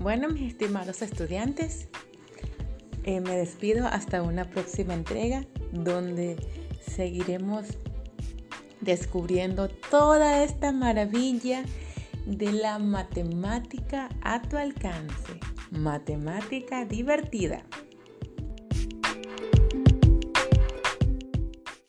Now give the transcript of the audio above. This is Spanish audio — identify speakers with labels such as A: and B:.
A: Bueno, mis estimados estudiantes, eh, me despido hasta una próxima entrega donde seguiremos descubriendo toda esta maravilla de la matemática a tu alcance. Matemática divertida.